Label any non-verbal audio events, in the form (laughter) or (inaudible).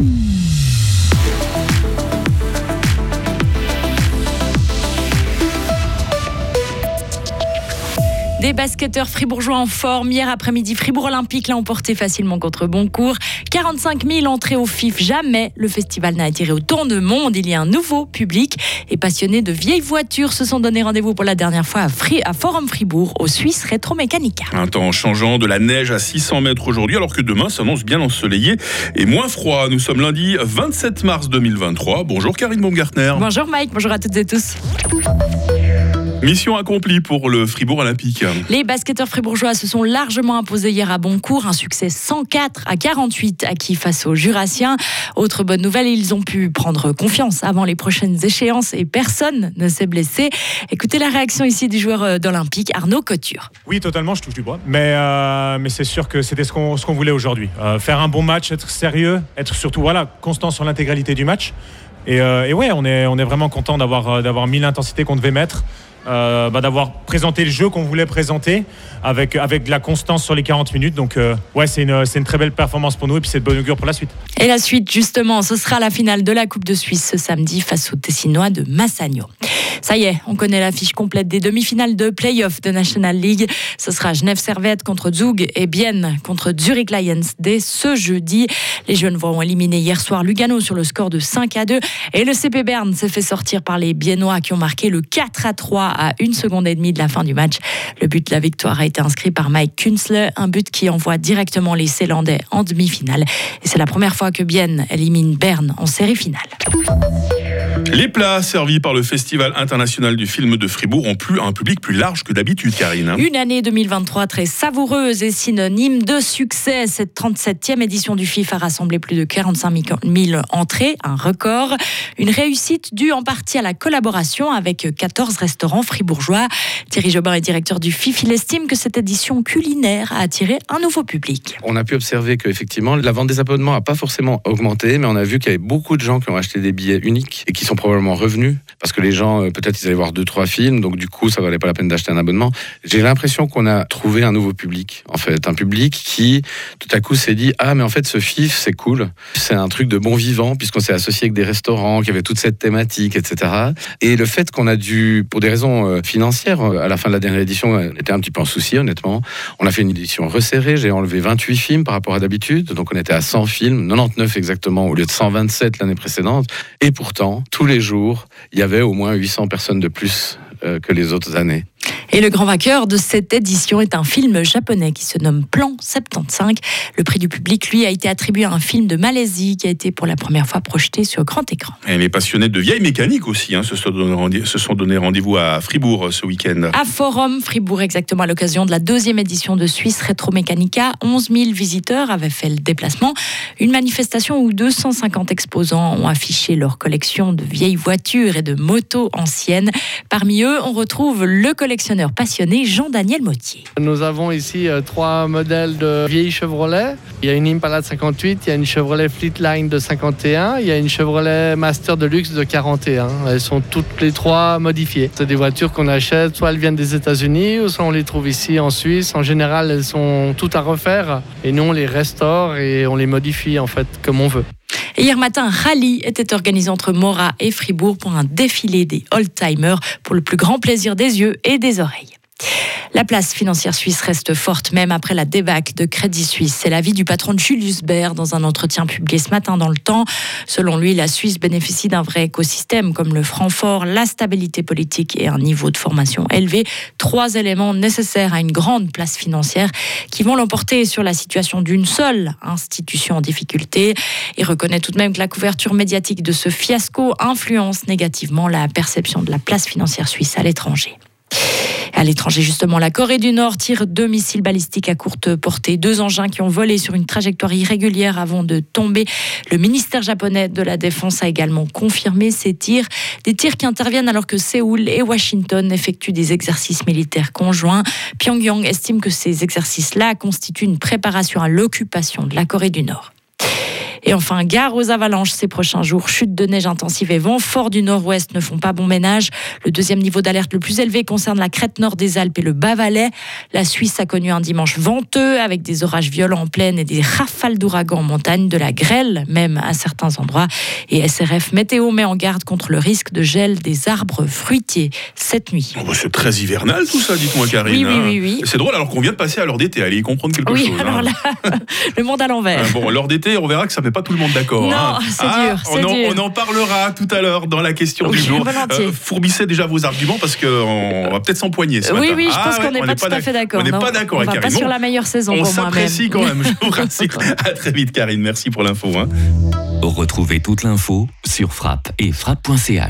Mm-hmm. Des basketteurs fribourgeois en forme. Hier après-midi, Fribourg Olympique l'a emporté facilement contre Boncourt. 45 000 entrées au FIF. Jamais le festival n'a attiré autant de monde. Il y a un nouveau public. Et passionnés de vieilles voitures se sont donné rendez-vous pour la dernière fois à, Forum Fribourg, au Suisse Rétro-Mécanica. Un temps changeant, de la neige à 600 mètres aujourd'hui, alors que demain s'annonce bien ensoleillé et moins froid. Nous sommes lundi 27 mars 2023. Bonjour Karine Baumgartner. Bonjour Mike, bonjour à toutes et tous. Mission accomplie pour le Fribourg Olympique. Les basketteurs fribourgeois se sont largement imposés hier à Boncourt. Un succès 104 à 48 acquis face aux Jurassiens. Autre bonne nouvelle, ils ont pu prendre confiance avant les prochaines échéances et personne ne s'est blessé. Écoutez la réaction ici du joueur euh, d'Olympique, Arnaud Couture. Oui, totalement, je touche du bois. Mais, euh, mais c'est sûr que c'était ce qu'on ce qu'on voulait aujourd'hui. Euh, faire un bon match, être sérieux, être surtout voilà, constant sur l'intégralité du match. Et, et, ouais, on est, on est vraiment content d'avoir, d'avoir mis l'intensité qu'on devait mettre. Euh, bah, d'avoir présenté le jeu qu'on voulait présenter avec, avec de la constance sur les 40 minutes. Donc, euh, ouais, c'est une, une, très belle performance pour nous et puis c'est de bonne augure pour la suite. Et la suite, justement, ce sera la finale de la Coupe de Suisse ce samedi face aux Tessinois de Massagno. Ça y est, on connaît l'affiche complète des demi-finales de play-off de National League. Ce sera Genève Servette contre Zug et Bienne contre Zurich Lions dès ce jeudi. Les jeunes vont éliminer hier soir Lugano sur le score de 5 à 2 et le CP Berne s'est fait sortir par les Biennois qui ont marqué le 4 à 3 à une seconde et demie de la fin du match. Le but de la victoire a été inscrit par Mike Künzle, un but qui envoie directement les Célandais en demi-finale. Et c'est la première fois que Bienne élimine Berne en série finale. Les plats servis par le Festival international du film de Fribourg ont plu à un public plus large que d'habitude, Karine. Une année 2023 très savoureuse et synonyme de succès. Cette 37e édition du FIF a rassemblé plus de 45 000 entrées, un record. Une réussite due en partie à la collaboration avec 14 restaurants fribourgeois. Thierry Jobin est directeur du FIF. Il estime que cette édition culinaire a attiré un nouveau public. On a pu observer qu'effectivement, la vente des abonnements n'a pas forcément augmenté, mais on a vu qu'il y avait beaucoup de gens qui ont acheté des billets uniques et qui sont probablement revenus parce que les gens, euh, peut-être, ils allaient voir deux, trois films, donc du coup, ça valait pas la peine d'acheter un abonnement. J'ai l'impression qu'on a trouvé un nouveau public, en fait, un public qui, tout à coup, s'est dit ah mais en fait, ce FIF, c'est cool, c'est un truc de bon vivant puisqu'on s'est associé avec des restaurants qui avaient toute cette thématique, etc. Et le fait qu'on a dû, pour des raisons euh, financières, euh, à la fin de la dernière édition, on était un petit peu en souci, honnêtement. On a fait une édition resserrée. J'ai enlevé 28 films par rapport à d'habitude, donc on était à 100 films, 99 exactement au lieu de 127 l'année précédente. Et pourtant, tous les jours, il y avait au moins 800 personnes de plus euh, que les autres années. Et le grand vainqueur de cette édition est un film japonais qui se nomme Plan 75. Le prix du public, lui, a été attribué à un film de Malaisie qui a été pour la première fois projeté sur grand écran. Et les passionnés de vieilles mécaniques aussi hein, se sont donné rendez-vous à Fribourg euh, ce week-end. À Forum Fribourg, exactement à l'occasion de la deuxième édition de Suisse Retro Mécanica. 11 000 visiteurs avaient fait le déplacement. Une manifestation où 250 exposants ont affiché leur collection de vieilles voitures et de motos anciennes. Parmi eux, on retrouve le collectionneur passionné Jean-Daniel Mottier. Nous avons ici euh, trois modèles de vieilles Chevrolet. Il y a une Impala de 58, il y a une Chevrolet Fleetline de 51, il y a une Chevrolet Master de luxe de 41. Elles sont toutes les trois modifiées. C'est des voitures qu'on achète, soit elles viennent des États-Unis, ou soit on les trouve ici en Suisse. En général, elles sont toutes à refaire et nous on les restaure et on les modifie en fait comme on veut. Hier matin, un rallye était organisé entre Mora et Fribourg pour un défilé des old-timers pour le plus grand plaisir des yeux et des oreilles. La place financière suisse reste forte même après la débâcle de Crédit Suisse. C'est l'avis du patron Julius Baer dans un entretien publié ce matin dans le temps. Selon lui, la Suisse bénéficie d'un vrai écosystème comme le franc fort, la stabilité politique et un niveau de formation élevé. Trois éléments nécessaires à une grande place financière qui vont l'emporter sur la situation d'une seule institution en difficulté. Il reconnaît tout de même que la couverture médiatique de ce fiasco influence négativement la perception de la place financière suisse à l'étranger. À l'étranger, justement, la Corée du Nord tire deux missiles balistiques à courte portée, deux engins qui ont volé sur une trajectoire irrégulière avant de tomber. Le ministère japonais de la Défense a également confirmé ces tirs, des tirs qui interviennent alors que Séoul et Washington effectuent des exercices militaires conjoints. Pyongyang estime que ces exercices-là constituent une préparation à l'occupation de la Corée du Nord. Et enfin, gare aux avalanches ces prochains jours. Chute de neige intensive et vent fort du nord-ouest ne font pas bon ménage. Le deuxième niveau d'alerte le plus élevé concerne la crête nord des Alpes et le Bas-Valais. La Suisse a connu un dimanche venteux avec des orages violents en plaine et des rafales d'ouragans en montagne, de la grêle même à certains endroits. Et SRF Météo met en garde contre le risque de gel des arbres fruitiers cette nuit. Oh, bah, c'est très hivernal tout ça, dites-moi Karine. Oui, oui, oui, oui. C'est drôle alors qu'on vient de passer à l'heure d'été, allez y comprendre quelque Oui, chose. alors hein. là, (laughs) le monde à l'envers. Ah, Bon, l'heure d'été, on verra que ça met pas tout le monde d'accord. Non, hein. c'est dur, on, c'est en, dur. on en parlera tout à l'heure dans la question Oui, du jour. Euh, fourbissez déjà vos arguments parce qu'on va peut-être s'empoigner ce Oui, matin. oui, je Ah pense qu'on n'est pas tout à fait d'accord. On n'est pas d'accord On avec va pas Karine. sur la meilleure saison On s'apprécie quand même, je vous (laughs) rassure. À très vite Karine, merci pour l'info. hein. Retrouvez toute l'info sur frappe et frappe.ch.